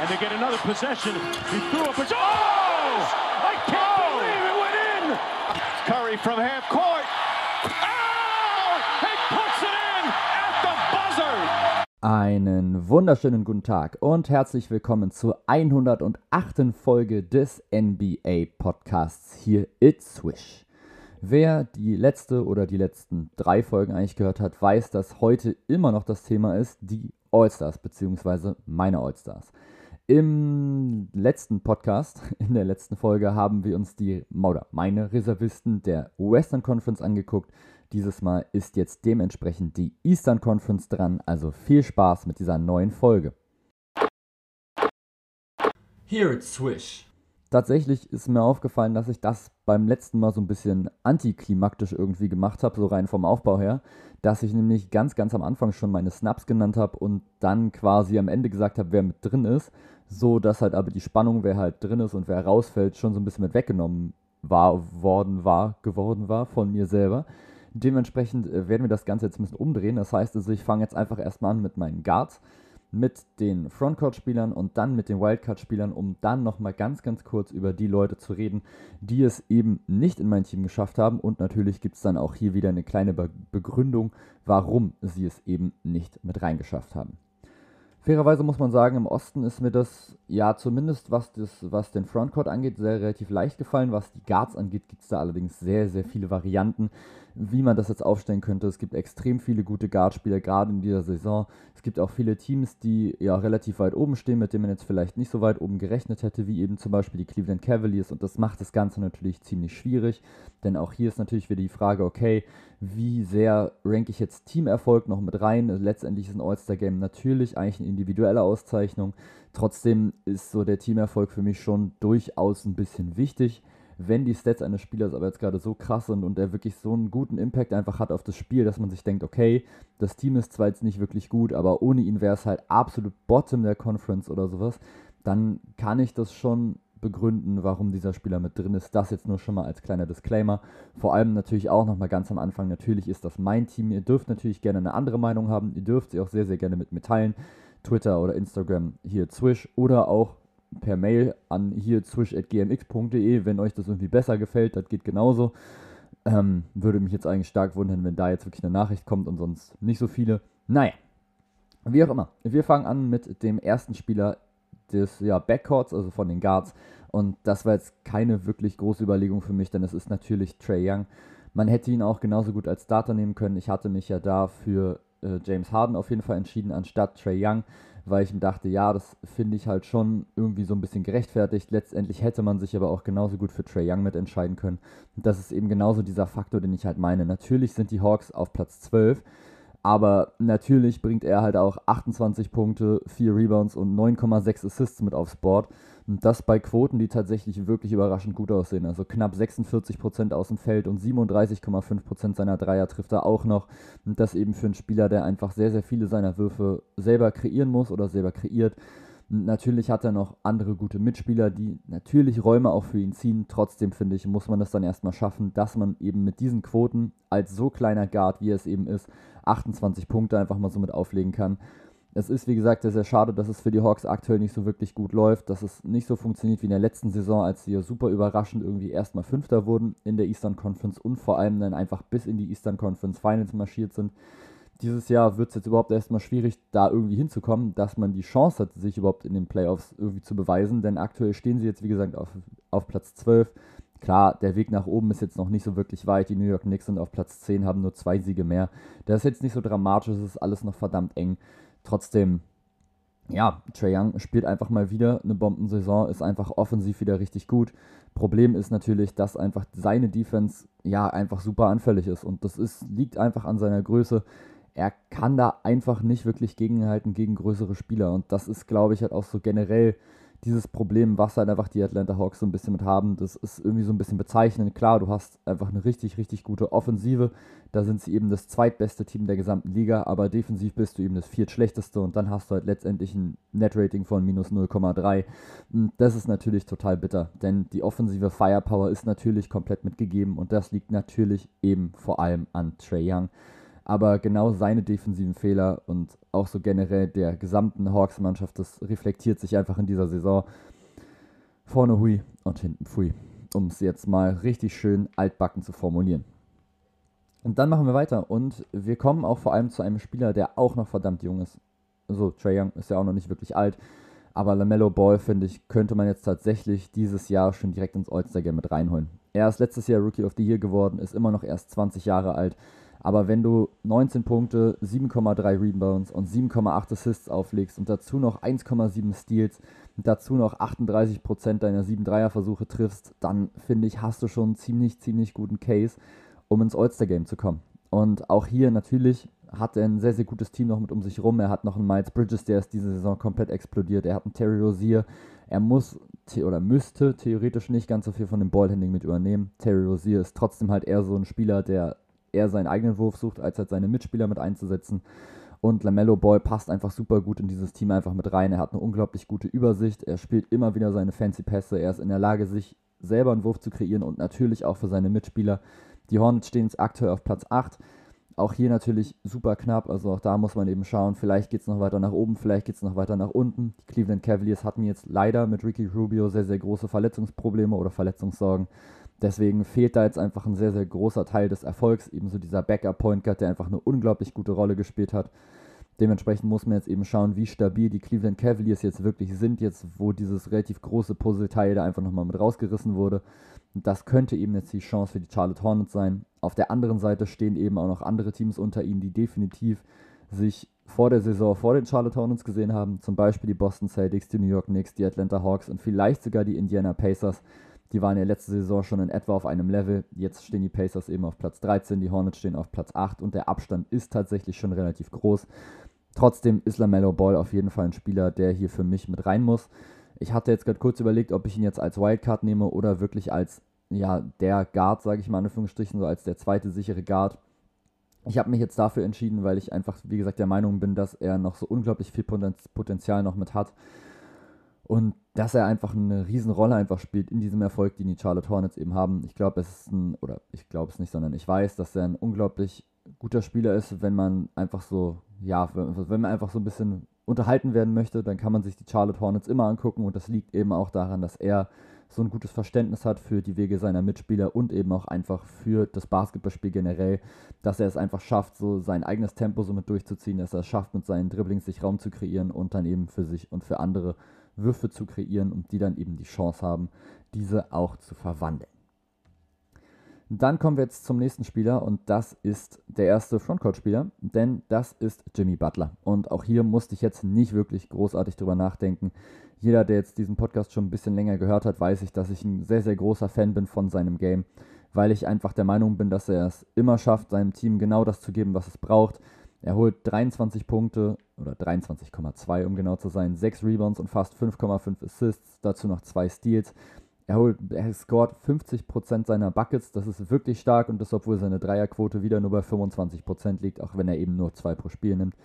and they get another possession. He threw up a... Oh! I can't believe it went in! Curry from half court. Oh! He puts it in at the buzzer! Einen wunderschönen guten Tag und herzlich willkommen zur 108. Folge des NBA Podcasts hier It's Swish. Wer die letzte oder die letzten drei Folgen eigentlich gehört hat, weiß, dass heute immer noch das Thema ist, die All-Stars, beziehungsweise meine All-Stars. Im letzten Podcast, in der letzten Folge, haben wir uns die, oder meine Reservisten der Western Conference angeguckt. Dieses Mal ist jetzt dementsprechend die Eastern Conference dran, also viel Spaß mit dieser neuen Folge. Here it's Swish. Tatsächlich ist mir aufgefallen, dass ich das beim letzten Mal so ein bisschen antiklimaktisch irgendwie gemacht habe, so rein vom Aufbau her, dass ich nämlich ganz, ganz am Anfang schon meine Snaps genannt habe und dann quasi am Ende gesagt habe, wer mit drin ist, so dass halt aber die Spannung, wer halt drin ist und wer rausfällt, schon so ein bisschen mit weggenommen war, worden war, geworden war von mir selber. Dementsprechend äh, werden wir das Ganze jetzt ein bisschen umdrehen. Das heißt also, ich fange jetzt einfach erstmal an mit meinen Guards mit den Frontcourt-Spielern und dann mit den Wildcard-Spielern, um dann nochmal ganz, ganz kurz über die Leute zu reden, die es eben nicht in mein Team geschafft haben. Und natürlich gibt es dann auch hier wieder eine kleine Be Begründung, warum sie es eben nicht mit reingeschafft haben. Fairerweise muss man sagen, im Osten ist mir das, ja, zumindest was, das, was den Frontcourt angeht, sehr relativ leicht gefallen. Was die Guards angeht, gibt es da allerdings sehr, sehr viele Varianten wie man das jetzt aufstellen könnte. Es gibt extrem viele gute Guardspieler, gerade in dieser Saison. Es gibt auch viele Teams, die ja relativ weit oben stehen, mit denen man jetzt vielleicht nicht so weit oben gerechnet hätte, wie eben zum Beispiel die Cleveland Cavaliers. Und das macht das Ganze natürlich ziemlich schwierig, denn auch hier ist natürlich wieder die Frage, okay, wie sehr ranke ich jetzt Teamerfolg noch mit rein? Letztendlich ist ein All-Star-Game natürlich eigentlich eine individuelle Auszeichnung. Trotzdem ist so der Teamerfolg für mich schon durchaus ein bisschen wichtig wenn die Stats eines Spielers aber jetzt gerade so krass sind und er wirklich so einen guten Impact einfach hat auf das Spiel, dass man sich denkt, okay, das Team ist zwar jetzt nicht wirklich gut, aber ohne ihn wäre es halt absolut Bottom der Conference oder sowas, dann kann ich das schon begründen, warum dieser Spieler mit drin ist. Das jetzt nur schon mal als kleiner Disclaimer. Vor allem natürlich auch nochmal ganz am Anfang, natürlich ist das mein Team. Ihr dürft natürlich gerne eine andere Meinung haben. Ihr dürft sie auch sehr, sehr gerne mit mir teilen. Twitter oder Instagram hier Swish oder auch per Mail an hier swish.gmx.de, wenn euch das irgendwie besser gefällt, das geht genauso. Ähm, würde mich jetzt eigentlich stark wundern, wenn da jetzt wirklich eine Nachricht kommt und sonst nicht so viele. Naja, wie auch immer. Wir fangen an mit dem ersten Spieler des ja, Backcourts, also von den Guards. Und das war jetzt keine wirklich große Überlegung für mich, denn es ist natürlich Trey Young. Man hätte ihn auch genauso gut als Starter nehmen können. Ich hatte mich ja da für äh, James Harden auf jeden Fall entschieden, anstatt Trey Young weil ich mir dachte, ja, das finde ich halt schon irgendwie so ein bisschen gerechtfertigt. Letztendlich hätte man sich aber auch genauso gut für Trey Young mit entscheiden können. Und das ist eben genauso dieser Faktor, den ich halt meine. Natürlich sind die Hawks auf Platz 12, aber natürlich bringt er halt auch 28 Punkte, 4 Rebounds und 9,6 Assists mit aufs Board. Und das bei Quoten, die tatsächlich wirklich überraschend gut aussehen. Also knapp 46% aus dem Feld und 37,5% seiner Dreier trifft er auch noch. Und das eben für einen Spieler, der einfach sehr, sehr viele seiner Würfe selber kreieren muss oder selber kreiert. Und natürlich hat er noch andere gute Mitspieler, die natürlich Räume auch für ihn ziehen. Trotzdem finde ich, muss man das dann erstmal schaffen, dass man eben mit diesen Quoten als so kleiner Guard, wie er es eben ist, 28 Punkte einfach mal so mit auflegen kann. Es ist, wie gesagt, sehr, sehr schade, dass es für die Hawks aktuell nicht so wirklich gut läuft, dass es nicht so funktioniert wie in der letzten Saison, als sie super überraschend irgendwie erstmal Fünfter wurden in der Eastern Conference und vor allem dann einfach bis in die Eastern Conference Finals marschiert sind. Dieses Jahr wird es jetzt überhaupt erstmal schwierig, da irgendwie hinzukommen, dass man die Chance hat, sich überhaupt in den Playoffs irgendwie zu beweisen, denn aktuell stehen sie jetzt, wie gesagt, auf, auf Platz 12. Klar, der Weg nach oben ist jetzt noch nicht so wirklich weit. Die New York Knicks sind auf Platz 10, haben nur zwei Siege mehr. Das ist jetzt nicht so dramatisch, es ist alles noch verdammt eng. Trotzdem, ja, Trae Young spielt einfach mal wieder eine Bombensaison, ist einfach offensiv wieder richtig gut. Problem ist natürlich, dass einfach seine Defense ja einfach super anfällig ist und das ist, liegt einfach an seiner Größe. Er kann da einfach nicht wirklich gegenhalten gegen größere Spieler und das ist, glaube ich, halt auch so generell dieses Problem, was halt einfach die Atlanta Hawks so ein bisschen mit haben, das ist irgendwie so ein bisschen bezeichnend. Klar, du hast einfach eine richtig, richtig gute Offensive. Da sind sie eben das zweitbeste Team der gesamten Liga, aber defensiv bist du eben das viertschlechteste und dann hast du halt letztendlich ein Net-Rating von minus 0,3. Das ist natürlich total bitter, denn die offensive Firepower ist natürlich komplett mitgegeben und das liegt natürlich eben vor allem an Trey Young. Aber genau seine defensiven Fehler und auch so generell der gesamten Hawks-Mannschaft, das reflektiert sich einfach in dieser Saison. Vorne hui und hinten pfui, um es jetzt mal richtig schön altbacken zu formulieren. Und dann machen wir weiter und wir kommen auch vor allem zu einem Spieler, der auch noch verdammt jung ist. Also Trae Young ist ja auch noch nicht wirklich alt, aber LaMelo Ball, finde ich, könnte man jetzt tatsächlich dieses Jahr schon direkt ins All-Star-Game mit reinholen. Er ist letztes Jahr Rookie of the Year geworden, ist immer noch erst 20 Jahre alt. Aber wenn du 19 Punkte, 7,3 Rebounds und 7,8 Assists auflegst und dazu noch 1,7 Steals und dazu noch 38% deiner 7-Dreier-Versuche triffst, dann finde ich, hast du schon einen ziemlich, ziemlich guten Case, um ins All-Star-Game zu kommen. Und auch hier natürlich hat er ein sehr, sehr gutes Team noch mit um sich rum. Er hat noch einen Miles Bridges, der ist diese Saison komplett explodiert. Er hat einen Terry Rozier. Er muss oder müsste theoretisch nicht ganz so viel von dem Ballhandling mit übernehmen. Terry Rozier ist trotzdem halt eher so ein Spieler, der eher seinen eigenen Wurf sucht, als halt seine Mitspieler mit einzusetzen. Und LaMelo Boy passt einfach super gut in dieses Team einfach mit rein. Er hat eine unglaublich gute Übersicht. Er spielt immer wieder seine fancy Pässe. Er ist in der Lage, sich selber einen Wurf zu kreieren und natürlich auch für seine Mitspieler. Die Hornets stehen jetzt aktuell auf Platz 8. Auch hier natürlich super knapp, also auch da muss man eben schauen, vielleicht geht es noch weiter nach oben, vielleicht geht es noch weiter nach unten. Die Cleveland Cavaliers hatten jetzt leider mit Ricky Rubio sehr, sehr große Verletzungsprobleme oder Verletzungssorgen. Deswegen fehlt da jetzt einfach ein sehr, sehr großer Teil des Erfolgs, ebenso dieser Backup-Point Guard, der einfach eine unglaublich gute Rolle gespielt hat. Dementsprechend muss man jetzt eben schauen, wie stabil die Cleveland Cavaliers jetzt wirklich sind, jetzt wo dieses relativ große Puzzleteil da einfach nochmal mit rausgerissen wurde. Das könnte eben jetzt die Chance für die Charlotte Hornets sein. Auf der anderen Seite stehen eben auch noch andere Teams unter ihnen, die definitiv sich vor der Saison vor den Charlotte Hornets gesehen haben. Zum Beispiel die Boston Celtics, die New York Knicks, die Atlanta Hawks und vielleicht sogar die Indiana Pacers. Die waren ja letzte Saison schon in etwa auf einem Level. Jetzt stehen die Pacers eben auf Platz 13, die Hornets stehen auf Platz 8 und der Abstand ist tatsächlich schon relativ groß. Trotzdem ist LaMelo Ball auf jeden Fall ein Spieler, der hier für mich mit rein muss. Ich hatte jetzt gerade kurz überlegt, ob ich ihn jetzt als Wildcard nehme oder wirklich als ja, der Guard, sage ich mal in Anführungsstrichen, so als der zweite sichere Guard. Ich habe mich jetzt dafür entschieden, weil ich einfach, wie gesagt, der Meinung bin, dass er noch so unglaublich viel Potenzial noch mit hat. Und dass er einfach eine Riesenrolle einfach spielt in diesem Erfolg, den die Charlotte Hornets eben haben. Ich glaube, es ist ein, oder ich glaube es nicht, sondern ich weiß, dass er ein unglaublich guter Spieler ist, wenn man einfach so, ja, wenn man einfach so ein bisschen unterhalten werden möchte, dann kann man sich die Charlotte Hornets immer angucken und das liegt eben auch daran, dass er so ein gutes Verständnis hat für die Wege seiner Mitspieler und eben auch einfach für das Basketballspiel generell, dass er es einfach schafft, so sein eigenes Tempo so mit durchzuziehen, dass er es schafft, mit seinen Dribblings sich Raum zu kreieren und dann eben für sich und für andere Würfe zu kreieren und die dann eben die Chance haben, diese auch zu verwandeln. Dann kommen wir jetzt zum nächsten Spieler und das ist der erste Frontcourt-Spieler, denn das ist Jimmy Butler. Und auch hier musste ich jetzt nicht wirklich großartig drüber nachdenken. Jeder, der jetzt diesen Podcast schon ein bisschen länger gehört hat, weiß ich, dass ich ein sehr, sehr großer Fan bin von seinem Game, weil ich einfach der Meinung bin, dass er es immer schafft, seinem Team genau das zu geben, was es braucht. Er holt 23 Punkte oder 23,2 um genau zu sein, 6 Rebounds und fast 5,5 Assists, dazu noch zwei Steals. Er, holt, er scored 50% seiner Buckets, das ist wirklich stark und das, obwohl seine Dreierquote wieder nur bei 25% liegt, auch wenn er eben nur zwei pro Spiel nimmt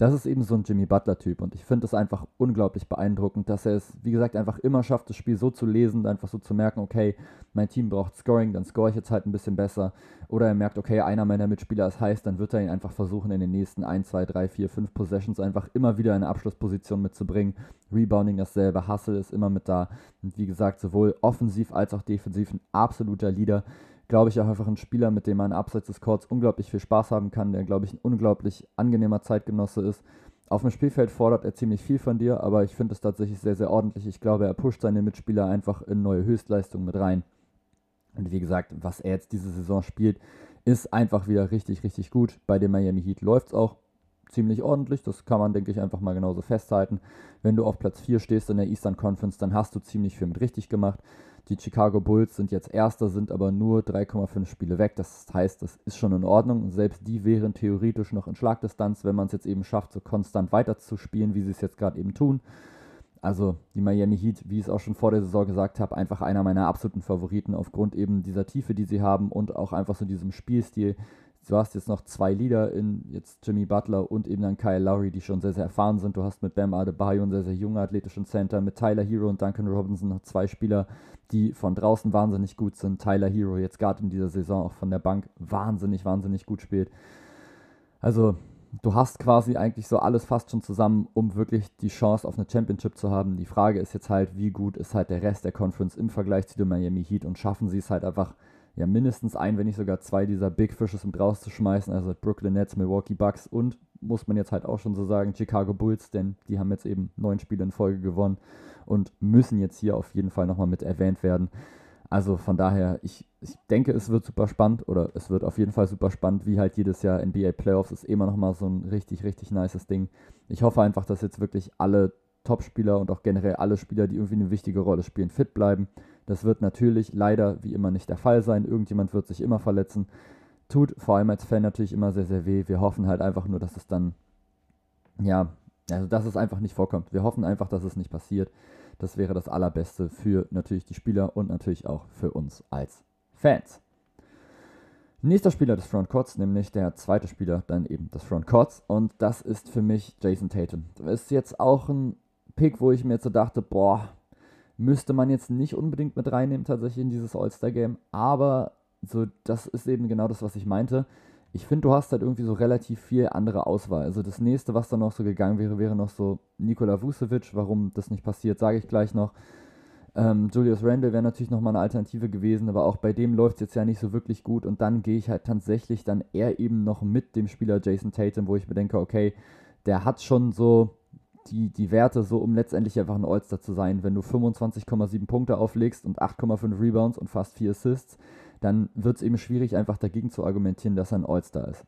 das ist eben so ein Jimmy Butler-Typ und ich finde es einfach unglaublich beeindruckend, dass er es, wie gesagt, einfach immer schafft, das Spiel so zu lesen, einfach so zu merken, okay, mein Team braucht Scoring, dann score ich jetzt halt ein bisschen besser. Oder er merkt, okay, einer meiner Mitspieler ist heiß, dann wird er ihn einfach versuchen, in den nächsten 1, 2, 3, 4, 5 Possessions einfach immer wieder eine Abschlussposition mitzubringen. Rebounding dasselbe, Hustle ist immer mit da. Und wie gesagt, sowohl offensiv als auch defensiv ein absoluter Leader glaube ich, auch einfach ein Spieler, mit dem man abseits des Courts unglaublich viel Spaß haben kann, der, glaube ich, ein unglaublich angenehmer Zeitgenosse ist. Auf dem Spielfeld fordert er ziemlich viel von dir, aber ich finde es tatsächlich sehr, sehr ordentlich. Ich glaube, er pusht seine Mitspieler einfach in neue Höchstleistungen mit rein. Und wie gesagt, was er jetzt diese Saison spielt, ist einfach wieder richtig, richtig gut. Bei dem Miami Heat läuft es auch ziemlich ordentlich. Das kann man, denke ich, einfach mal genauso festhalten. Wenn du auf Platz 4 stehst in der Eastern Conference, dann hast du ziemlich viel mit richtig gemacht. Die Chicago Bulls sind jetzt Erster, sind aber nur 3,5 Spiele weg. Das heißt, das ist schon in Ordnung. Selbst die wären theoretisch noch in Schlagdistanz, wenn man es jetzt eben schafft, so konstant weiterzuspielen, wie sie es jetzt gerade eben tun. Also die Miami Heat, wie ich es auch schon vor der Saison gesagt habe, einfach einer meiner absoluten Favoriten aufgrund eben dieser Tiefe, die sie haben und auch einfach so diesem Spielstil, Du hast jetzt noch zwei Leader in jetzt Jimmy Butler und eben dann Kyle Lowry, die schon sehr, sehr erfahren sind. Du hast mit Bam Adebayo einen sehr, sehr jungen athletischen Center, mit Tyler Hero und Duncan Robinson noch zwei Spieler, die von draußen wahnsinnig gut sind. Tyler Hero jetzt gerade in dieser Saison auch von der Bank wahnsinnig, wahnsinnig gut spielt. Also du hast quasi eigentlich so alles fast schon zusammen, um wirklich die Chance auf eine Championship zu haben. Die Frage ist jetzt halt, wie gut ist halt der Rest der Conference im Vergleich zu den Miami Heat und schaffen sie es halt einfach, ja, mindestens ein, wenn nicht sogar zwei dieser Big Fishes um rauszuschmeißen, also Brooklyn Nets, Milwaukee Bucks und, muss man jetzt halt auch schon so sagen, Chicago Bulls, denn die haben jetzt eben neun Spiele in Folge gewonnen und müssen jetzt hier auf jeden Fall nochmal mit erwähnt werden. Also von daher, ich, ich denke, es wird super spannend oder es wird auf jeden Fall super spannend, wie halt jedes Jahr NBA Playoffs ist immer nochmal so ein richtig, richtig nices Ding. Ich hoffe einfach, dass jetzt wirklich alle Top-Spieler und auch generell alle Spieler, die irgendwie eine wichtige Rolle spielen, fit bleiben. Das wird natürlich leider wie immer nicht der Fall sein. Irgendjemand wird sich immer verletzen. Tut vor allem als Fan natürlich immer sehr, sehr weh. Wir hoffen halt einfach nur, dass es dann, ja, also dass es einfach nicht vorkommt. Wir hoffen einfach, dass es nicht passiert. Das wäre das Allerbeste für natürlich die Spieler und natürlich auch für uns als Fans. Nächster Spieler des Frontcourts, nämlich der zweite Spieler dann eben des Frontcourts und das ist für mich Jason Tatum. Das ist jetzt auch ein Pick, wo ich mir jetzt so dachte, boah, müsste man jetzt nicht unbedingt mit reinnehmen tatsächlich in dieses All-Star-Game, aber so, das ist eben genau das, was ich meinte ich finde, du hast halt irgendwie so relativ viel andere Auswahl. Also das nächste, was dann noch so gegangen wäre, wäre noch so Nikola Vucevic. Warum das nicht passiert, sage ich gleich noch. Ähm, Julius Randle wäre natürlich nochmal eine Alternative gewesen, aber auch bei dem läuft es jetzt ja nicht so wirklich gut. Und dann gehe ich halt tatsächlich dann eher eben noch mit dem Spieler Jason Tatum, wo ich mir denke, okay, der hat schon so die, die Werte, so um letztendlich einfach ein All-Star zu sein. Wenn du 25,7 Punkte auflegst und 8,5 Rebounds und fast 4 Assists, dann wird es eben schwierig, einfach dagegen zu argumentieren, dass er ein All-Star ist.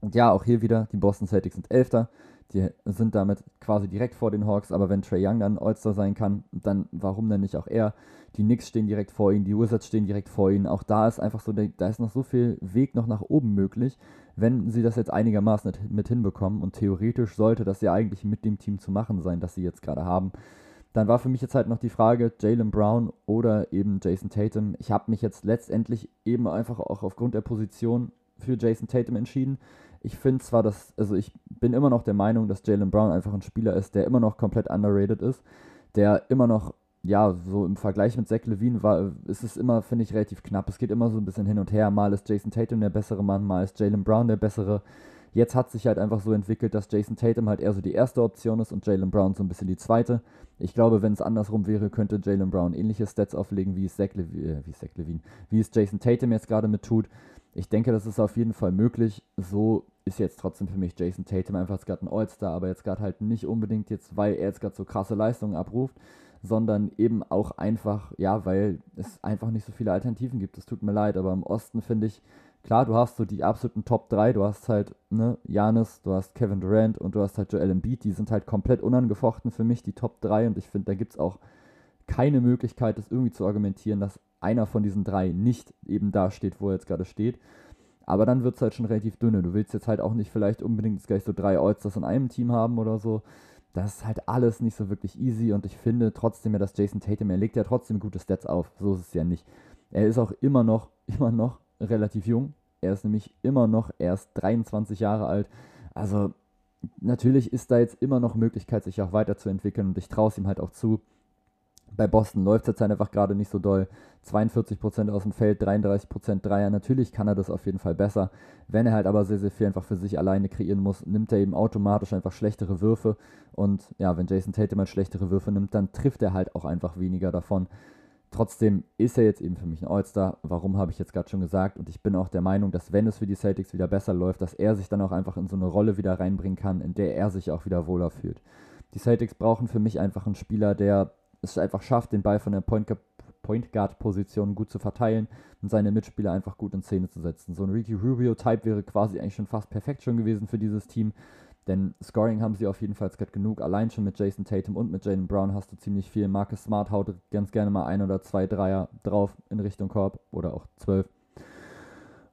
Und ja, auch hier wieder, die Boston Celtics sind Elfter. Die sind damit quasi direkt vor den Hawks, aber wenn Trey Young dann All-Star sein kann, dann warum denn nicht auch er? Die Knicks stehen direkt vor ihnen, die Wizards stehen direkt vor ihnen. Auch da ist einfach so, da ist noch so viel Weg noch nach oben möglich, wenn sie das jetzt einigermaßen mit hinbekommen. Und theoretisch sollte das ja eigentlich mit dem Team zu machen sein, das sie jetzt gerade haben. Dann war für mich jetzt halt noch die Frage, Jalen Brown oder eben Jason Tatum. Ich habe mich jetzt letztendlich eben einfach auch aufgrund der Position für Jason Tatum entschieden. Ich finde zwar, dass, also ich bin immer noch der Meinung, dass Jalen Brown einfach ein Spieler ist, der immer noch komplett underrated ist, der immer noch, ja, so im Vergleich mit Zach Levine war, ist es immer, finde ich, relativ knapp. Es geht immer so ein bisschen hin und her. Mal ist Jason Tatum der bessere Mann, mal ist Jalen Brown der bessere. Jetzt hat sich halt einfach so entwickelt, dass Jason Tatum halt eher so die erste Option ist und Jalen Brown so ein bisschen die zweite. Ich glaube, wenn es andersrum wäre, könnte Jalen Brown ähnliche Stats auflegen, wie es Zach, Levi äh, wie Zach Levine, wie es Jason Tatum jetzt gerade mit tut. Ich denke, das ist auf jeden Fall möglich. So ist jetzt trotzdem für mich Jason Tatum einfach jetzt gerade ein All-Star, aber jetzt gerade halt nicht unbedingt jetzt, weil er jetzt gerade so krasse Leistungen abruft, sondern eben auch einfach, ja, weil es einfach nicht so viele Alternativen gibt. Es tut mir leid, aber im Osten finde ich, klar, du hast so die absoluten Top 3, du hast halt, ne, Janis, du hast Kevin Durant und du hast halt Joel Embiid, die sind halt komplett unangefochten für mich, die Top 3 und ich finde, da gibt es auch keine Möglichkeit, das irgendwie zu argumentieren, dass einer von diesen drei nicht eben da steht, wo er jetzt gerade steht. Aber dann wird es halt schon relativ dünne. Du willst jetzt halt auch nicht vielleicht unbedingt gleich so drei Allstars in einem Team haben oder so. Das ist halt alles nicht so wirklich easy und ich finde trotzdem ja, dass Jason Tatum, er legt ja trotzdem gute Stats auf. So ist es ja nicht. Er ist auch immer noch, immer noch relativ jung. Er ist nämlich immer noch erst 23 Jahre alt. Also natürlich ist da jetzt immer noch Möglichkeit, sich auch weiterzuentwickeln und ich traue es ihm halt auch zu. Bei Boston läuft es jetzt halt einfach gerade nicht so doll. 42% aus dem Feld, 33% Dreier. Natürlich kann er das auf jeden Fall besser. Wenn er halt aber sehr, sehr viel einfach für sich alleine kreieren muss, nimmt er eben automatisch einfach schlechtere Würfe. Und ja, wenn Jason Tatum halt schlechtere Würfe nimmt, dann trifft er halt auch einfach weniger davon. Trotzdem ist er jetzt eben für mich ein All-Star. Warum habe ich jetzt gerade schon gesagt? Und ich bin auch der Meinung, dass wenn es für die Celtics wieder besser läuft, dass er sich dann auch einfach in so eine Rolle wieder reinbringen kann, in der er sich auch wieder wohler fühlt. Die Celtics brauchen für mich einfach einen Spieler, der es einfach schafft, den Ball von der Point, Guard-Position gut zu verteilen und seine Mitspieler einfach gut in Szene zu setzen. So ein Ricky Rubio-Type wäre quasi eigentlich schon fast perfekt schon gewesen für dieses Team. Denn Scoring haben sie auf jeden Fall gerade genug. Allein schon mit Jason Tatum und mit Jalen Brown hast du ziemlich viel. Marcus Smart haut ganz gerne mal ein oder zwei Dreier drauf in Richtung Korb oder auch zwölf.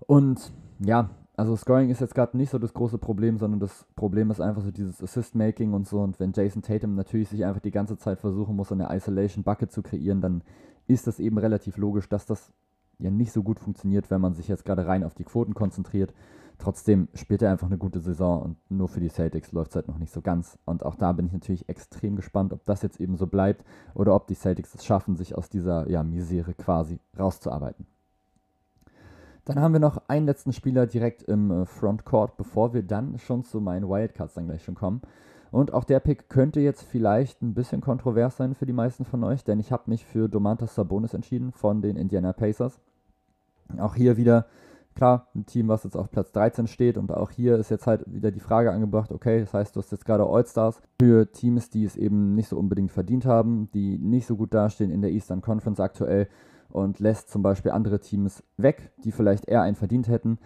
Und ja, also Scoring ist jetzt gerade nicht so das große Problem, sondern das Problem ist einfach so dieses Assist-Making und so. Und wenn Jason Tatum natürlich sich einfach die ganze Zeit versuchen muss, eine Isolation-Bucket zu kreieren, dann ist das eben relativ logisch, dass das ja nicht so gut funktioniert, wenn man sich jetzt gerade rein auf die Quoten konzentriert. Trotzdem spielt er einfach eine gute Saison und nur für die Celtics läuft es halt noch nicht so ganz. Und auch da bin ich natürlich extrem gespannt, ob das jetzt eben so bleibt oder ob die Celtics es schaffen, sich aus dieser ja, Misere quasi rauszuarbeiten. Dann haben wir noch einen letzten Spieler direkt im äh, Frontcourt, bevor wir dann schon zu meinen Wildcards dann gleich schon kommen. Und auch der Pick könnte jetzt vielleicht ein bisschen kontrovers sein für die meisten von euch, denn ich habe mich für Domantas Sabonis entschieden von den Indiana Pacers. Auch hier wieder, klar, ein Team, was jetzt auf Platz 13 steht und auch hier ist jetzt halt wieder die Frage angebracht, okay, das heißt, du hast jetzt gerade All-Stars für Teams, die es eben nicht so unbedingt verdient haben, die nicht so gut dastehen in der Eastern Conference aktuell und lässt zum Beispiel andere Teams weg, die vielleicht eher einen verdient hätten.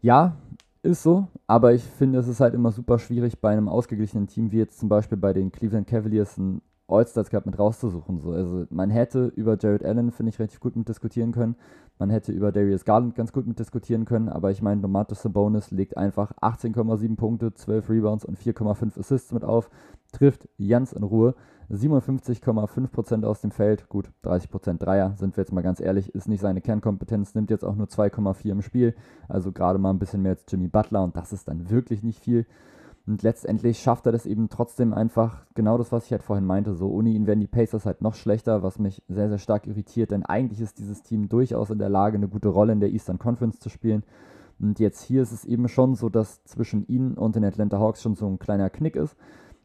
Ja, ist so, aber ich finde, es ist halt immer super schwierig bei einem ausgeglichenen Team, wie jetzt zum Beispiel bei den Cleveland Cavaliers, ein All-Stars Cup mit rauszusuchen. So. Also man hätte über Jared Allen, finde ich, relativ gut mit diskutieren können. Man hätte über Darius Garland ganz gut mit diskutieren können, aber ich meine, Domantas Sabonis legt einfach 18,7 Punkte, 12 Rebounds und 4,5 Assists mit auf, trifft ganz in Ruhe. 57,5% aus dem Feld, gut, 30% Dreier, sind wir jetzt mal ganz ehrlich, ist nicht seine Kernkompetenz, nimmt jetzt auch nur 2,4 im Spiel, also gerade mal ein bisschen mehr als Jimmy Butler und das ist dann wirklich nicht viel. Und letztendlich schafft er das eben trotzdem einfach, genau das, was ich halt vorhin meinte, so ohne ihn werden die Pacers halt noch schlechter, was mich sehr, sehr stark irritiert, denn eigentlich ist dieses Team durchaus in der Lage, eine gute Rolle in der Eastern Conference zu spielen. Und jetzt hier ist es eben schon so, dass zwischen ihnen und den Atlanta Hawks schon so ein kleiner Knick ist.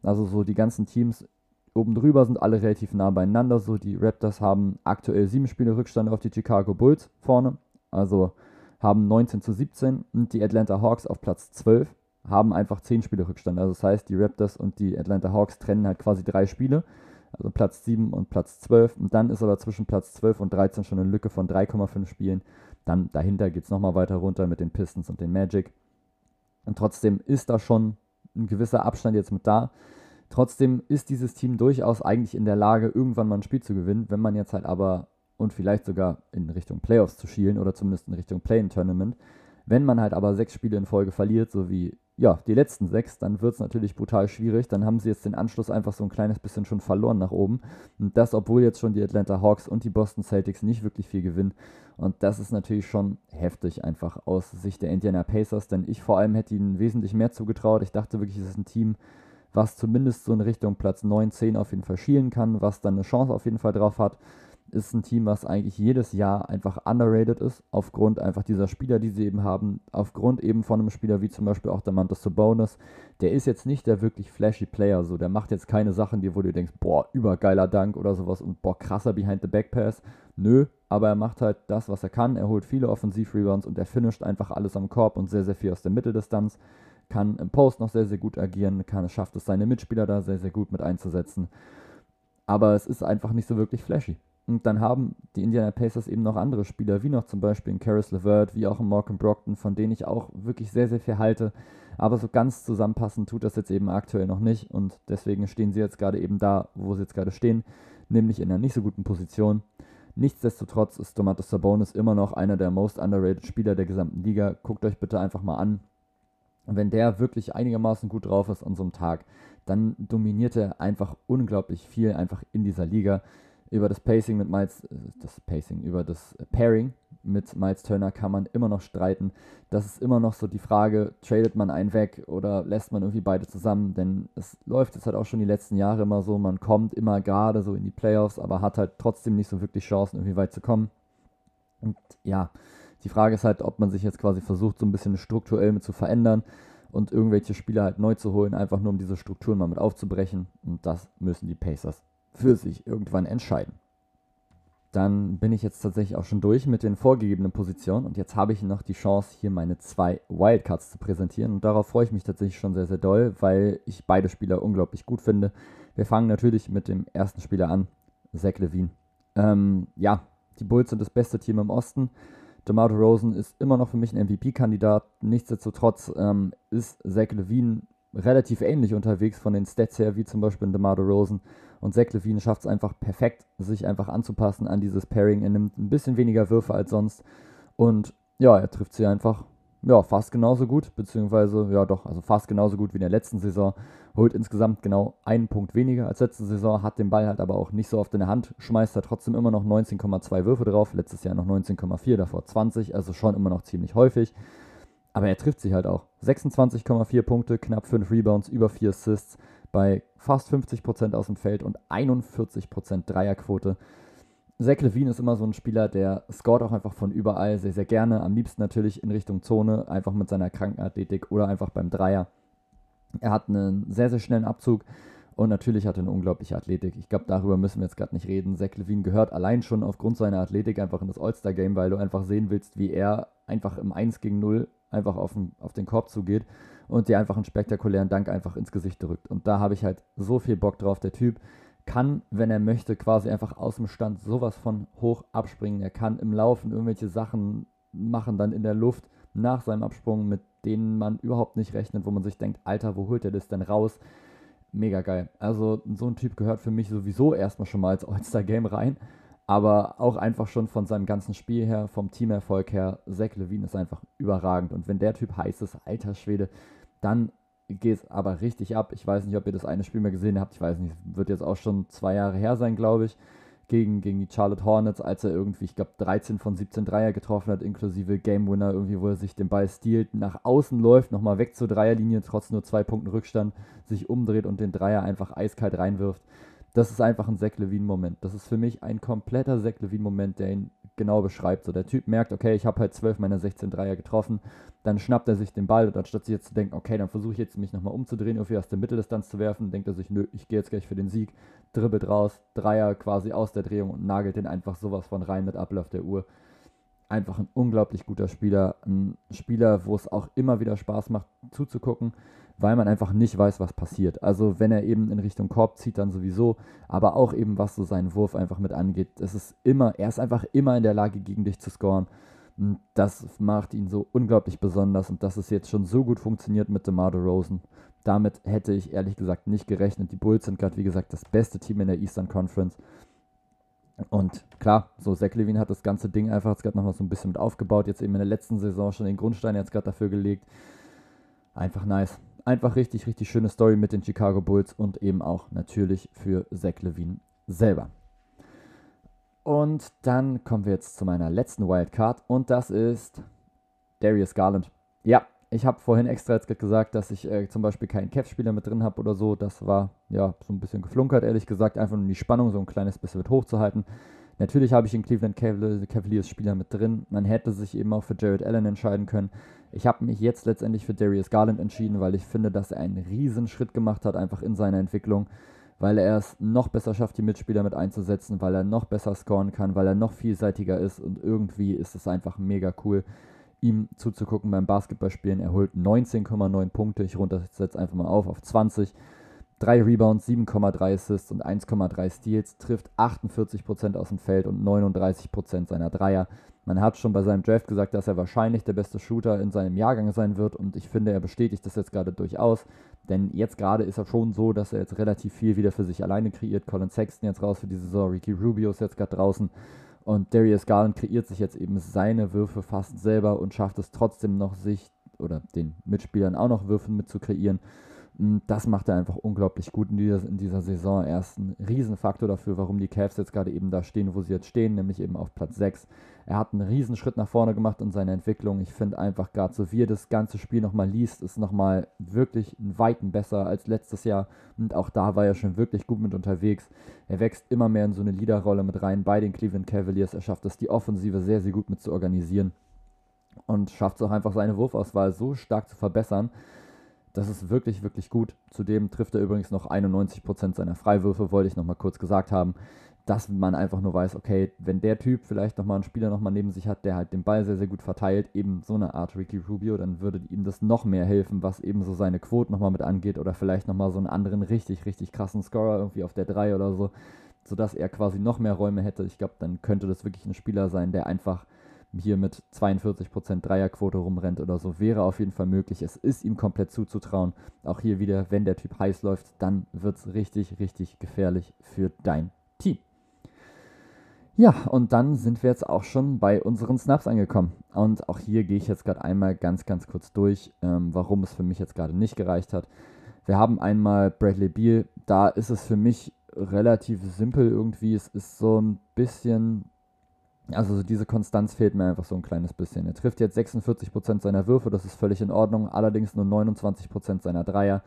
Also so die ganzen Teams oben drüber sind alle relativ nah beieinander. So die Raptors haben aktuell sieben Spiele Rückstand auf die Chicago Bulls vorne. Also haben 19 zu 17 und die Atlanta Hawks auf Platz 12 haben einfach 10 Spiele Rückstand. Also das heißt, die Raptors und die Atlanta Hawks trennen halt quasi drei Spiele. Also Platz 7 und Platz 12. Und dann ist aber zwischen Platz 12 und 13 schon eine Lücke von 3,5 Spielen. Dann dahinter geht es nochmal weiter runter mit den Pistons und den Magic. Und trotzdem ist da schon ein gewisser Abstand jetzt mit da. Trotzdem ist dieses Team durchaus eigentlich in der Lage, irgendwann mal ein Spiel zu gewinnen. Wenn man jetzt halt aber und vielleicht sogar in Richtung Playoffs zu schielen oder zumindest in Richtung Play-in-Tournament. Wenn man halt aber sechs Spiele in Folge verliert, so wie ja, die letzten sechs, dann wird es natürlich brutal schwierig. Dann haben sie jetzt den Anschluss einfach so ein kleines bisschen schon verloren nach oben. Und das, obwohl jetzt schon die Atlanta Hawks und die Boston Celtics nicht wirklich viel gewinnen. Und das ist natürlich schon heftig, einfach aus Sicht der Indiana Pacers, denn ich vor allem hätte ihnen wesentlich mehr zugetraut. Ich dachte wirklich, es ist ein Team, was zumindest so in Richtung Platz 9, 10 auf jeden Fall schielen kann, was dann eine Chance auf jeden Fall drauf hat ist ein Team, was eigentlich jedes Jahr einfach underrated ist, aufgrund einfach dieser Spieler, die sie eben haben, aufgrund eben von einem Spieler wie zum Beispiel auch der Mantas Sabonis. Der ist jetzt nicht der wirklich flashy Player, so der macht jetzt keine Sachen, die, wo du denkst, boah, übergeiler Dank oder sowas und boah, krasser Behind the Back Pass. Nö, aber er macht halt das, was er kann. Er holt viele Offensiv-Rebounds und er finisht einfach alles am Korb und sehr, sehr viel aus der Mitteldistanz. Kann im Post noch sehr, sehr gut agieren, kann, schafft es seine Mitspieler da sehr, sehr gut mit einzusetzen. Aber es ist einfach nicht so wirklich flashy. Und dann haben die Indiana Pacers eben noch andere Spieler, wie noch zum Beispiel in Karis LeVert, wie auch in Malcolm Brockton, von denen ich auch wirklich sehr, sehr viel halte. Aber so ganz zusammenpassen tut das jetzt eben aktuell noch nicht. Und deswegen stehen sie jetzt gerade eben da, wo sie jetzt gerade stehen, nämlich in einer nicht so guten Position. Nichtsdestotrotz ist Domantas Sabonis immer noch einer der most underrated Spieler der gesamten Liga. Guckt euch bitte einfach mal an. Wenn der wirklich einigermaßen gut drauf ist an so einem Tag, dann dominiert er einfach unglaublich viel einfach in dieser Liga über das Pacing mit Miles, äh, das Pacing, über das Pairing mit Miles Turner kann man immer noch streiten. Das ist immer noch so die Frage, tradet man einen weg oder lässt man irgendwie beide zusammen? Denn es läuft jetzt halt auch schon die letzten Jahre immer so, man kommt immer gerade so in die Playoffs, aber hat halt trotzdem nicht so wirklich Chancen, irgendwie weit zu kommen. Und ja, die Frage ist halt, ob man sich jetzt quasi versucht, so ein bisschen strukturell mit zu verändern und irgendwelche Spieler halt neu zu holen, einfach nur um diese Strukturen mal mit aufzubrechen. Und das müssen die Pacers für sich irgendwann entscheiden. Dann bin ich jetzt tatsächlich auch schon durch mit den vorgegebenen Positionen und jetzt habe ich noch die Chance, hier meine zwei Wildcards zu präsentieren und darauf freue ich mich tatsächlich schon sehr, sehr doll, weil ich beide Spieler unglaublich gut finde. Wir fangen natürlich mit dem ersten Spieler an, Zach Levine. Ähm, ja, die Bulls sind das beste Team im Osten. DeMar Rosen ist immer noch für mich ein MVP-Kandidat. Nichtsdestotrotz ähm, ist Zach Levine relativ ähnlich unterwegs von den Stats her, wie zum Beispiel in DeMar Rosen. Und Zach Levine schafft es einfach perfekt, sich einfach anzupassen an dieses Pairing. Er nimmt ein bisschen weniger Würfe als sonst. Und ja, er trifft sie einfach ja, fast genauso gut, beziehungsweise, ja doch, also fast genauso gut wie in der letzten Saison. Holt insgesamt genau einen Punkt weniger als letzte Saison, hat den Ball halt aber auch nicht so oft in der Hand, schmeißt da trotzdem immer noch 19,2 Würfe drauf, letztes Jahr noch 19,4, davor 20, also schon immer noch ziemlich häufig. Aber er trifft sich halt auch. 26,4 Punkte, knapp 5 Rebounds, über 4 Assists bei fast 50% aus dem Feld und 41% Dreierquote. Zach Levine ist immer so ein Spieler, der scoret auch einfach von überall sehr, sehr gerne. Am liebsten natürlich in Richtung Zone, einfach mit seiner Krankenathletik oder einfach beim Dreier. Er hat einen sehr, sehr schnellen Abzug und natürlich hat er eine unglaubliche Athletik. Ich glaube, darüber müssen wir jetzt gerade nicht reden. Zach Levine gehört allein schon aufgrund seiner Athletik einfach in das All-Star-Game, weil du einfach sehen willst, wie er einfach im 1 gegen 0 einfach auf den, auf den Korb zugeht und dir einfach einen spektakulären Dank einfach ins Gesicht drückt. Und da habe ich halt so viel Bock drauf. Der Typ kann, wenn er möchte, quasi einfach aus dem Stand sowas von hoch abspringen. Er kann im Laufen irgendwelche Sachen machen, dann in der Luft nach seinem Absprung, mit denen man überhaupt nicht rechnet, wo man sich denkt, Alter, wo holt er das denn raus? Mega geil. Also so ein Typ gehört für mich sowieso erstmal schon mal als All-Star-Game rein. Aber auch einfach schon von seinem ganzen Spiel her, vom Teamerfolg her, Zach Levine ist einfach überragend. Und wenn der Typ heiß ist, alter Schwede, dann geht es aber richtig ab. Ich weiß nicht, ob ihr das eine Spiel mal gesehen habt. Ich weiß nicht, wird jetzt auch schon zwei Jahre her sein, glaube ich. Gegen, gegen die Charlotte Hornets, als er irgendwie, ich glaube, 13 von 17 Dreier getroffen hat, inklusive Game Winner, irgendwie, wo er sich den Ball stiehlt, nach außen läuft, nochmal weg zur Dreierlinie, trotz nur zwei Punkten Rückstand, sich umdreht und den Dreier einfach eiskalt reinwirft. Das ist einfach ein Zach Levine-Moment. Das ist für mich ein kompletter Zach Levine-Moment, der ihn genau beschreibt. So der Typ merkt, okay, ich habe halt 12 meiner 16 Dreier getroffen, dann schnappt er sich den Ball und anstatt sich jetzt zu denken, okay, dann versuche ich jetzt mich nochmal umzudrehen, irgendwie aus der Mitteldistanz zu werfen, denkt er sich, nö, ich gehe jetzt gleich für den Sieg, dribbelt raus, Dreier quasi aus der Drehung und nagelt den einfach sowas von rein mit Ablauf der Uhr. Einfach ein unglaublich guter Spieler, ein Spieler, wo es auch immer wieder Spaß macht zuzugucken weil man einfach nicht weiß, was passiert. Also wenn er eben in Richtung Korb zieht, dann sowieso, aber auch eben was so seinen Wurf einfach mit angeht. Es ist immer, er ist einfach immer in der Lage, gegen dich zu scoren. Und das macht ihn so unglaublich besonders und dass es jetzt schon so gut funktioniert mit DeMar Rosen. Damit hätte ich ehrlich gesagt nicht gerechnet. Die Bulls sind gerade, wie gesagt, das beste Team in der Eastern Conference. Und klar, so Zach Levine hat das ganze Ding einfach jetzt gerade nochmal so ein bisschen mit aufgebaut. Jetzt eben in der letzten Saison schon den Grundstein jetzt gerade dafür gelegt. Einfach nice einfach richtig, richtig schöne Story mit den Chicago Bulls und eben auch natürlich für Zach Levine selber. Und dann kommen wir jetzt zu meiner letzten Wildcard und das ist Darius Garland. Ja, ich habe vorhin extra jetzt gesagt, dass ich äh, zum Beispiel keinen Kev-Spieler mit drin habe oder so. Das war ja so ein bisschen geflunkert, ehrlich gesagt, einfach um die Spannung so ein kleines bisschen mit hochzuhalten. Natürlich habe ich den Cleveland Cavaliers Spieler mit drin. Man hätte sich eben auch für Jared Allen entscheiden können. Ich habe mich jetzt letztendlich für Darius Garland entschieden, weil ich finde, dass er einen riesen Schritt gemacht hat, einfach in seiner Entwicklung, weil er es noch besser schafft, die Mitspieler mit einzusetzen, weil er noch besser scoren kann, weil er noch vielseitiger ist und irgendwie ist es einfach mega cool, ihm zuzugucken beim Basketballspielen. Er holt 19,9 Punkte, ich runter jetzt einfach mal auf auf 20 3 Rebounds, 7,3 Assists und 1,3 Steals, trifft 48% aus dem Feld und 39% seiner Dreier. Man hat schon bei seinem Draft gesagt, dass er wahrscheinlich der beste Shooter in seinem Jahrgang sein wird und ich finde, er bestätigt das jetzt gerade durchaus, denn jetzt gerade ist er schon so, dass er jetzt relativ viel wieder für sich alleine kreiert. Colin Sexton jetzt raus für die Saison, Ricky Rubio ist jetzt gerade draußen und Darius Garland kreiert sich jetzt eben seine Würfe fast selber und schafft es trotzdem noch, sich oder den Mitspielern auch noch Würfe mit zu kreieren. Hm, das macht er einfach unglaublich gut in dieser, in dieser Saison. Er ist ein Riesenfaktor dafür, warum die Cavs jetzt gerade eben da stehen, wo sie jetzt stehen, nämlich eben auf Platz 6. Er hat einen Riesenschritt nach vorne gemacht in seiner Entwicklung. Ich finde einfach gerade so, wie er das ganze Spiel nochmal liest, ist nochmal wirklich ein Weiten besser als letztes Jahr. Und auch da war er schon wirklich gut mit unterwegs. Er wächst immer mehr in so eine Leaderrolle mit rein bei den Cleveland Cavaliers. Er schafft es, die Offensive sehr, sehr gut mit zu organisieren. Und schafft es auch einfach, seine Wurfauswahl so stark zu verbessern, das ist wirklich, wirklich gut. Zudem trifft er übrigens noch 91% seiner Freiwürfe, wollte ich nochmal kurz gesagt haben, dass man einfach nur weiß, okay, wenn der Typ vielleicht nochmal einen Spieler nochmal neben sich hat, der halt den Ball sehr, sehr gut verteilt, eben so eine Art Ricky Rubio, dann würde ihm das noch mehr helfen, was eben so seine Quote nochmal mit angeht oder vielleicht nochmal so einen anderen richtig, richtig krassen Scorer irgendwie auf der 3 oder so, sodass er quasi noch mehr Räume hätte. Ich glaube, dann könnte das wirklich ein Spieler sein, der einfach hier mit 42% Dreierquote rumrennt oder so, wäre auf jeden Fall möglich. Es ist ihm komplett zuzutrauen. Auch hier wieder, wenn der Typ heiß läuft, dann wird es richtig, richtig gefährlich für dein Team. Ja, und dann sind wir jetzt auch schon bei unseren Snaps angekommen. Und auch hier gehe ich jetzt gerade einmal ganz, ganz kurz durch, ähm, warum es für mich jetzt gerade nicht gereicht hat. Wir haben einmal Bradley Beal. Da ist es für mich relativ simpel irgendwie. Es ist so ein bisschen also diese Konstanz fehlt mir einfach so ein kleines bisschen. Er trifft jetzt 46% seiner Würfe, das ist völlig in Ordnung, allerdings nur 29% seiner Dreier.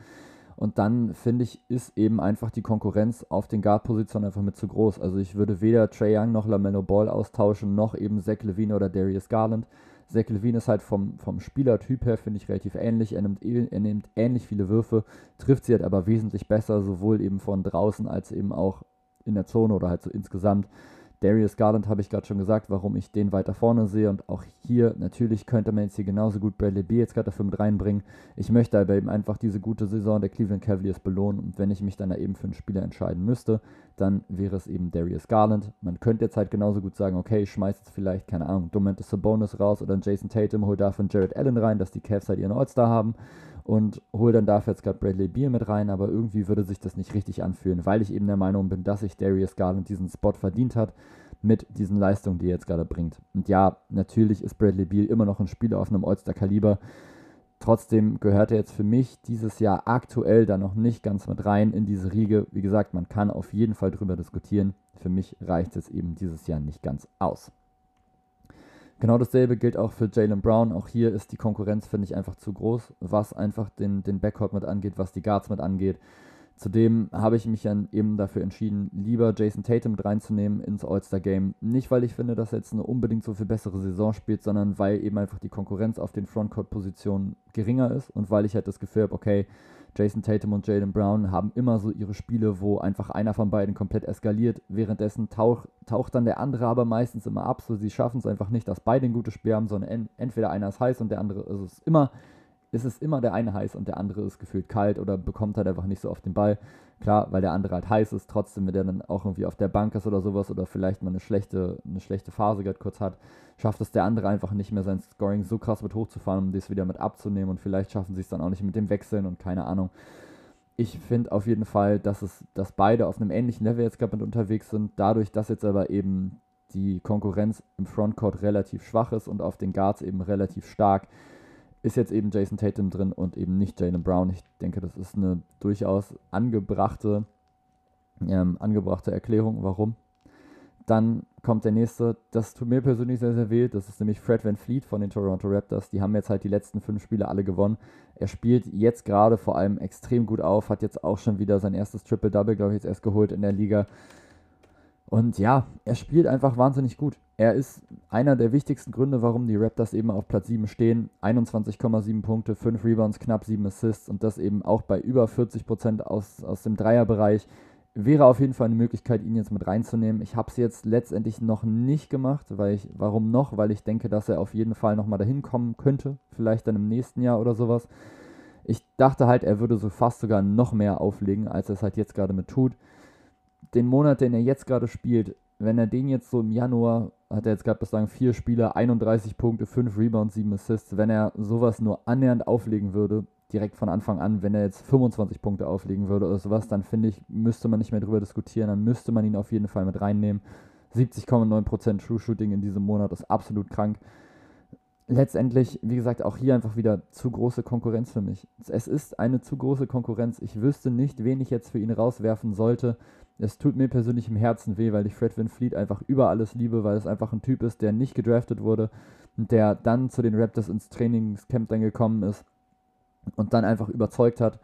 Und dann finde ich, ist eben einfach die Konkurrenz auf den Guard-Positionen einfach mit zu groß. Also ich würde weder Trey Young noch LaMelo Ball austauschen, noch eben Zach Levine oder Darius Garland. Zach Levine ist halt vom, vom Spielertyp her, finde ich, relativ ähnlich. Er nimmt, er nimmt ähnlich viele Würfe, trifft sie halt aber wesentlich besser, sowohl eben von draußen als eben auch in der Zone oder halt so insgesamt. Darius Garland habe ich gerade schon gesagt, warum ich den weiter vorne sehe. Und auch hier, natürlich könnte man jetzt hier genauso gut Bradley B jetzt gerade dafür mit reinbringen. Ich möchte aber eben einfach diese gute Saison der Cleveland Cavaliers belohnen. Und wenn ich mich dann da eben für einen Spieler entscheiden müsste, dann wäre es eben Darius Garland. Man könnte jetzt halt genauso gut sagen, okay, ich schmeiße jetzt vielleicht, keine Ahnung, Domantas Sabonis raus oder Jason Tatum, hol dafür Jared Allen rein, dass die Cavs halt ihren All-Star haben und hol dann dafür jetzt gerade Bradley Beal mit rein, aber irgendwie würde sich das nicht richtig anfühlen, weil ich eben der Meinung bin, dass sich Darius Garland diesen Spot verdient hat mit diesen Leistungen, die er jetzt gerade bringt. Und ja, natürlich ist Bradley Beal immer noch ein Spieler auf einem All-Star-Kaliber. Trotzdem gehört er jetzt für mich dieses Jahr aktuell da noch nicht ganz mit rein in diese Riege. Wie gesagt, man kann auf jeden Fall drüber diskutieren. Für mich reicht es eben dieses Jahr nicht ganz aus. Genau dasselbe gilt auch für Jalen Brown. Auch hier ist die Konkurrenz, finde ich, einfach zu groß, was einfach den, den Backcourt mit angeht, was die Guards mit angeht. Zudem habe ich mich dann eben dafür entschieden, lieber Jason Tatum mit reinzunehmen ins All-Star-Game. Nicht, weil ich finde, dass er jetzt eine unbedingt so viel bessere Saison spielt, sondern weil eben einfach die Konkurrenz auf den Frontcourt-Positionen geringer ist und weil ich halt das Gefühl habe, okay, Jason Tatum und Jalen Brown haben immer so ihre Spiele, wo einfach einer von beiden komplett eskaliert. Währenddessen tauch, taucht dann der andere aber meistens immer ab. So, sie schaffen es einfach nicht, dass beide ein gutes Spiel haben, sondern en entweder einer ist heiß und der andere also es ist immer ist es immer der eine heiß und der andere ist gefühlt kalt oder bekommt halt einfach nicht so oft den Ball. Klar, weil der andere halt heiß ist, trotzdem, wenn der dann auch irgendwie auf der Bank ist oder sowas oder vielleicht mal eine schlechte, eine schlechte Phase gerade kurz hat, schafft es der andere einfach nicht mehr sein Scoring so krass mit hochzufahren, um das wieder mit abzunehmen und vielleicht schaffen sie es dann auch nicht mit dem Wechseln und keine Ahnung. Ich finde auf jeden Fall, dass es, dass beide auf einem ähnlichen Level jetzt gerade unterwegs sind. Dadurch, dass jetzt aber eben die Konkurrenz im Frontcourt relativ schwach ist und auf den Guards eben relativ stark, ist jetzt eben Jason Tatum drin und eben nicht Jalen Brown. Ich denke, das ist eine durchaus angebrachte, ähm, angebrachte Erklärung, warum. Dann kommt der nächste, das tut mir persönlich sehr, sehr weh. Das ist nämlich Fred Van Fleet von den Toronto Raptors. Die haben jetzt halt die letzten fünf Spiele alle gewonnen. Er spielt jetzt gerade vor allem extrem gut auf, hat jetzt auch schon wieder sein erstes Triple-Double, glaube ich, jetzt erst geholt in der Liga. Und ja, er spielt einfach wahnsinnig gut. Er ist einer der wichtigsten Gründe, warum die Raptors eben auf Platz 7 stehen. 21,7 Punkte, 5 Rebounds, knapp 7 Assists und das eben auch bei über 40% aus, aus dem Dreierbereich. Wäre auf jeden Fall eine Möglichkeit, ihn jetzt mit reinzunehmen. Ich habe es jetzt letztendlich noch nicht gemacht, weil ich, warum noch? Weil ich denke, dass er auf jeden Fall nochmal dahin kommen könnte, vielleicht dann im nächsten Jahr oder sowas. Ich dachte halt, er würde so fast sogar noch mehr auflegen, als er es halt jetzt gerade mit tut den Monat, den er jetzt gerade spielt, wenn er den jetzt so im Januar, hat er jetzt gerade bislang vier Spiele, 31 Punkte, 5 Rebounds, 7 Assists, wenn er sowas nur annähernd auflegen würde, direkt von Anfang an, wenn er jetzt 25 Punkte auflegen würde oder sowas, dann finde ich, müsste man nicht mehr drüber diskutieren, dann müsste man ihn auf jeden Fall mit reinnehmen. 70,9% True Shooting in diesem Monat ist absolut krank letztendlich, wie gesagt, auch hier einfach wieder zu große Konkurrenz für mich. Es ist eine zu große Konkurrenz. Ich wüsste nicht, wen ich jetzt für ihn rauswerfen sollte. Es tut mir persönlich im Herzen weh, weil ich Fred Van Fleet einfach über alles liebe, weil es einfach ein Typ ist, der nicht gedraftet wurde und der dann zu den Raptors ins Trainingscamp dann gekommen ist und dann einfach überzeugt hat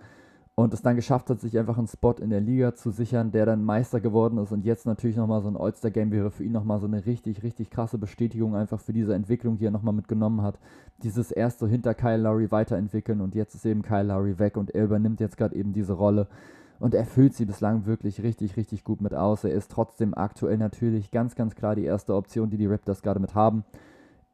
und es dann geschafft hat, sich einfach einen Spot in der Liga zu sichern, der dann Meister geworden ist und jetzt natürlich nochmal so ein All-Star-Game wäre für ihn nochmal so eine richtig, richtig krasse Bestätigung einfach für diese Entwicklung, die er nochmal mitgenommen hat. Dieses erste hinter Kyle Lowry weiterentwickeln und jetzt ist eben Kyle Lowry weg und er übernimmt jetzt gerade eben diese Rolle und er füllt sie bislang wirklich richtig, richtig gut mit aus. Er ist trotzdem aktuell natürlich ganz, ganz klar die erste Option, die die Raptors gerade mit haben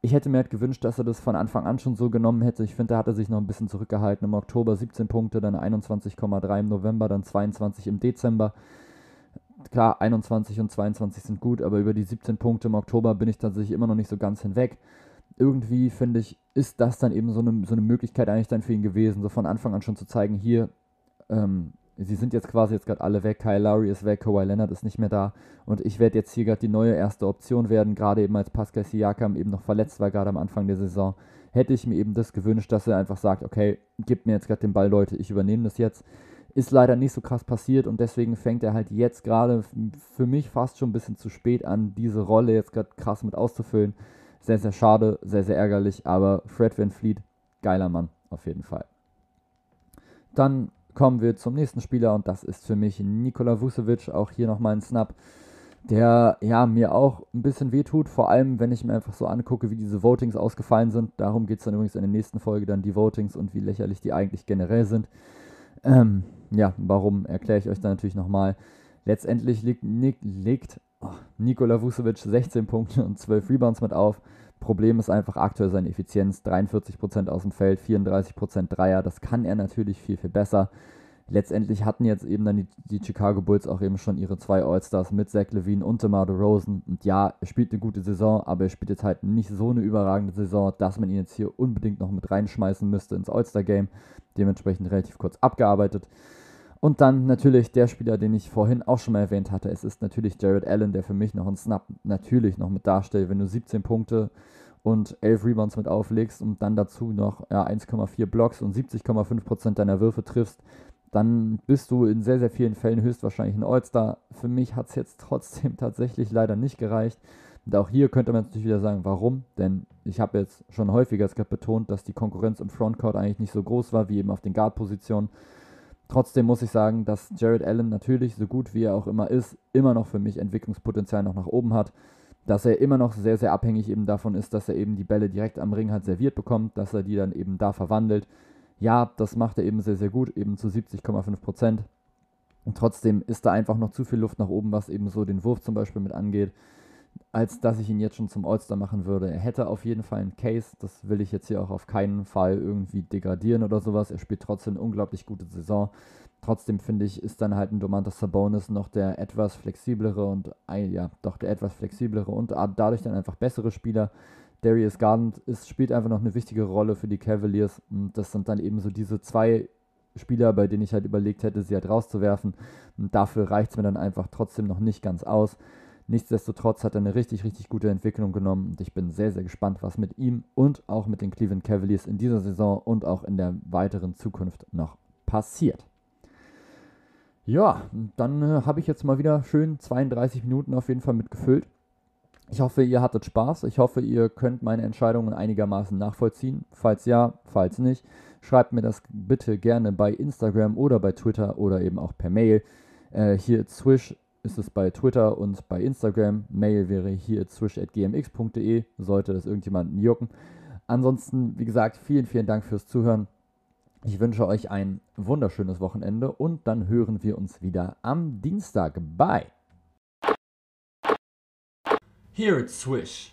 ich hätte mir halt gewünscht, dass er das von Anfang an schon so genommen hätte. Ich finde, da hat er sich noch ein bisschen zurückgehalten. Im Oktober 17 Punkte, dann 21,3 im November, dann 22 im Dezember. Klar, 21 und 22 sind gut, aber über die 17 Punkte im Oktober bin ich tatsächlich immer noch nicht so ganz hinweg. Irgendwie finde ich, ist das dann eben so eine, so eine Möglichkeit eigentlich dann für ihn gewesen, so von Anfang an schon zu zeigen, hier, ähm, sie sind jetzt quasi jetzt gerade alle weg. Kyle Lowry ist weg, Kawhi Leonard ist nicht mehr da. Und ich werde jetzt hier gerade die neue erste Option werden, gerade eben als Pascal Siakam eben noch verletzt war, gerade am Anfang der Saison. Hätte ich mir eben das gewünscht, dass er einfach sagt, okay, gib mir jetzt gerade den Ball, Leute, ich übernehme das jetzt. Ist leider nicht so krass passiert und deswegen fängt er halt jetzt gerade für mich fast schon ein bisschen zu spät an, diese Rolle jetzt gerade krass mit auszufüllen. Sehr, sehr schade, sehr, sehr ärgerlich, aber Fred Van Fleet, geiler Mann, auf jeden Fall. Dann kommen wir zum nächsten Spieler und das ist für mich Nikola Vucevic. Auch hier nochmal ein Snap, der ja mir auch ein bisschen wehtut. Vor allem, wenn ich mir einfach so angucke, wie diese Votings ausgefallen sind. Darum geht es dann übrigens in der nächsten Folge dann die Votings und wie lächerlich die eigentlich generell sind. Ähm, ja, warum erkläre ich euch dann natürlich nochmal. Letztendlich liegt, legt oh, Nikola Vucevic 16 Punkte und 12 Rebounds mit auf. Problem ist einfach aktuell seine Effizienz. 43% aus dem Feld, 34% Dreier. Das kann er natürlich viel, viel besser. Letztendlich hatten jetzt eben dann die, die Chicago Bulls auch eben schon ihre zwei All-Stars mit Zach Levine und DeMar DeRozan. Und ja, er spielt eine gute Saison, aber er spielt jetzt halt nicht so eine überragende Saison, dass man ihn jetzt hier unbedingt noch mit reinschmeißen müsste ins All-Star-Game. Dementsprechend relativ kurz abgearbeitet. Und dann natürlich der Spieler, den ich vorhin auch schon mal erwähnt hatte. Es ist natürlich Jared Allen, der für mich noch einen Snap natürlich noch mit darstellt. Wenn du 17 Punkte und 11 Rebounds mit auflegst und dann dazu noch ja, 1,4 Blocks und 70,5% deiner Würfe triffst, dann bist du in sehr, sehr vielen Fällen höchstwahrscheinlich ein All-Star. Für mich hat es jetzt trotzdem tatsächlich leider nicht gereicht. Und auch hier könnte man natürlich wieder sagen, warum? Denn ich habe jetzt schon häufiger betont, dass die Konkurrenz im Frontcourt eigentlich nicht so groß war wie eben auf den Guard-Positionen. Trotzdem muss ich sagen, dass Jared Allen natürlich, so gut wie er auch immer ist, immer noch für mich Entwicklungspotenzial noch nach oben hat. Dass er immer noch sehr, sehr abhängig eben davon ist, dass er eben die Bälle direkt am Ring hat serviert bekommt, dass er die dann eben da verwandelt. Ja, das macht er eben sehr, sehr gut, eben zu 70,5 Prozent. Und trotzdem ist da einfach noch zu viel Luft nach oben, was eben so den Wurf zum Beispiel mit angeht als dass ich ihn jetzt schon zum All-Star machen würde. Er hätte auf jeden Fall einen Case, das will ich jetzt hier auch auf keinen Fall irgendwie degradieren oder sowas. Er spielt trotzdem eine unglaublich gute Saison. Trotzdem finde ich, ist dann halt ein Domantas Sabonis noch der etwas flexiblere und, ja, doch der etwas flexiblere und dadurch dann einfach bessere Spieler. Darius Garland ist, spielt einfach noch eine wichtige Rolle für die Cavaliers und das sind dann eben so diese zwei Spieler, bei denen ich halt überlegt hätte, sie halt rauszuwerfen. Und dafür reicht es mir dann einfach trotzdem noch nicht ganz aus. Nichtsdestotrotz hat er eine richtig, richtig gute Entwicklung genommen und ich bin sehr, sehr gespannt, was mit ihm und auch mit den Cleveland Cavaliers in dieser Saison und auch in der weiteren Zukunft noch passiert. Ja, dann äh, habe ich jetzt mal wieder schön 32 Minuten auf jeden Fall mitgefüllt. Ich hoffe, ihr hattet Spaß. Ich hoffe, ihr könnt meine Entscheidungen einigermaßen nachvollziehen. Falls ja, falls nicht, schreibt mir das bitte gerne bei Instagram oder bei Twitter oder eben auch per Mail. Äh, hier Swish ist es bei Twitter und bei Instagram. Mail wäre hier swish.gmx.de, sollte das irgendjemanden jucken. Ansonsten, wie gesagt, vielen, vielen Dank fürs Zuhören. Ich wünsche euch ein wunderschönes Wochenende und dann hören wir uns wieder am Dienstag. Bye! Here at Swish.